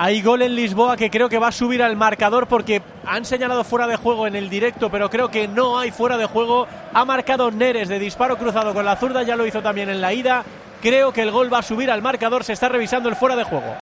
Hay gol en Lisboa que creo que va a subir al marcador porque han señalado fuera de juego en el directo, pero creo que no hay fuera de juego. Ha marcado Neres de disparo cruzado con la zurda, ya lo hizo también en la ida. Creo que el gol va a subir al marcador, se está revisando el fuera de juego.